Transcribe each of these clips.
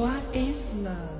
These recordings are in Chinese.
What is love?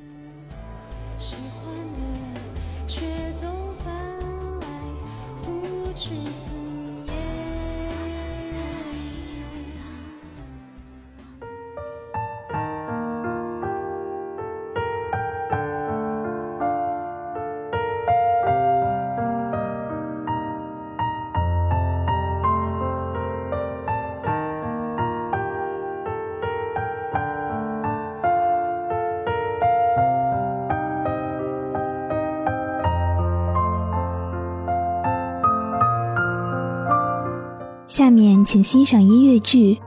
下面请欣赏音乐剧《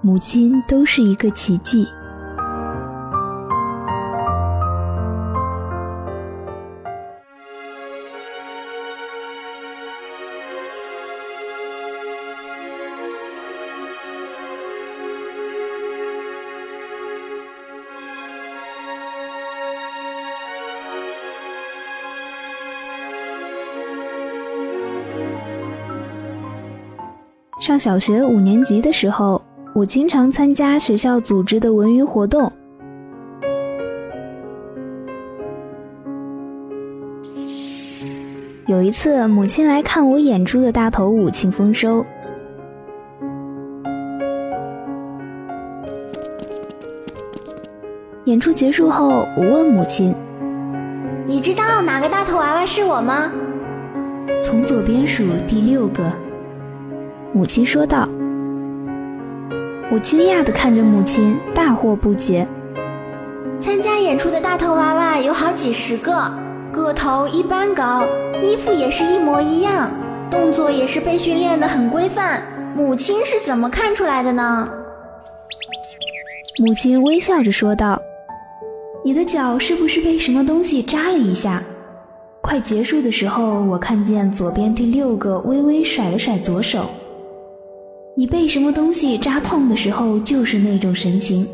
母亲都是一个奇迹》。上小学五年级的时候，我经常参加学校组织的文娱活动。有一次，母亲来看我演出的大头舞《庆丰收》。演出结束后，我问母亲：“你知道哪个大头娃娃是我吗？”从左边数第六个。母亲说道：“我惊讶地看着母亲，大惑不解。参加演出的大头娃娃有好几十个，个头一般高，衣服也是一模一样，动作也是被训练得很规范。母亲是怎么看出来的呢？”母亲微笑着说道：“你的脚是不是被什么东西扎了一下？快结束的时候，我看见左边第六个微微甩了甩左手。”你被什么东西扎痛的时候，就是那种神情。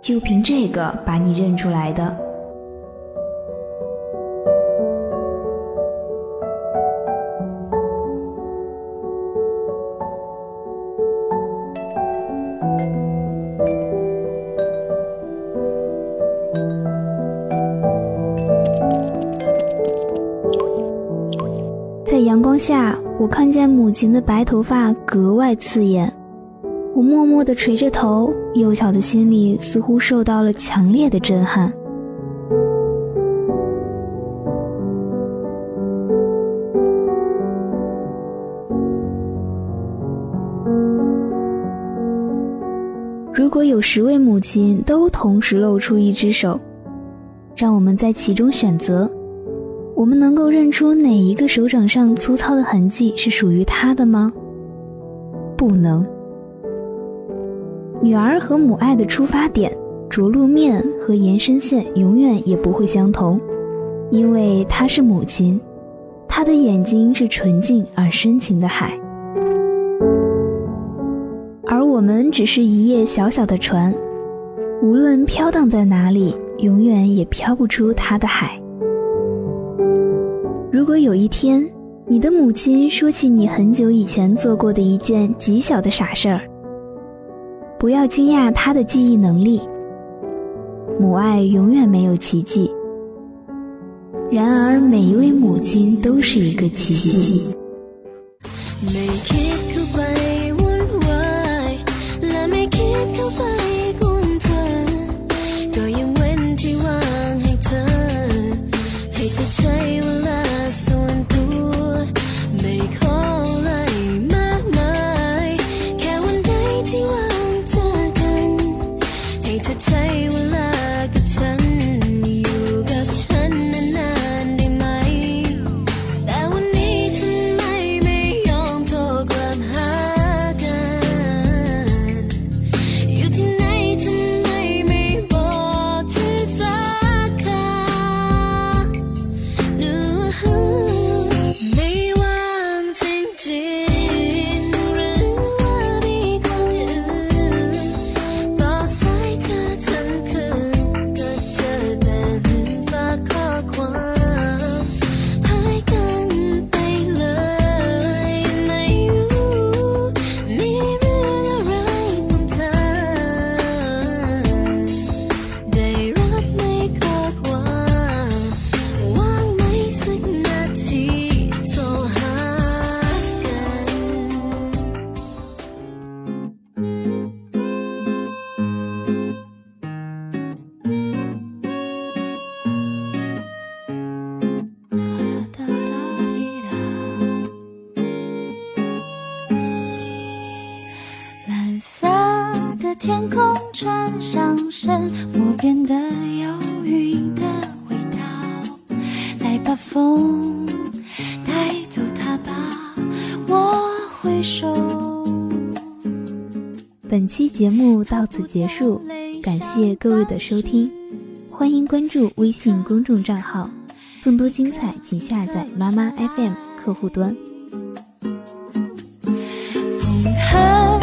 就凭这个把你认出来的。阳光下。我看见母亲的白头发格外刺眼，我默默地垂着头，幼小的心里似乎受到了强烈的震撼。如果有十位母亲都同时露出一只手，让我们在其中选择。我们能够认出哪一个手掌上粗糙的痕迹是属于他的吗？不能。女儿和母爱的出发点、着陆面和延伸线永远也不会相同，因为她是母亲，她的眼睛是纯净而深情的海，而我们只是一叶小小的船，无论飘荡在哪里，永远也飘不出她的海。如果有一天，你的母亲说起你很久以前做过的一件极小的傻事儿，不要惊讶她的记忆能力。母爱永远没有奇迹，然而每一位母亲都是一个奇迹。每天转向身，我变得有云的味道。来把风带走它吧，我挥手。本期节目到此结束，感谢各位的收听，欢迎关注微信公众账号，更多精彩请下载妈妈 FM 客户端。风很。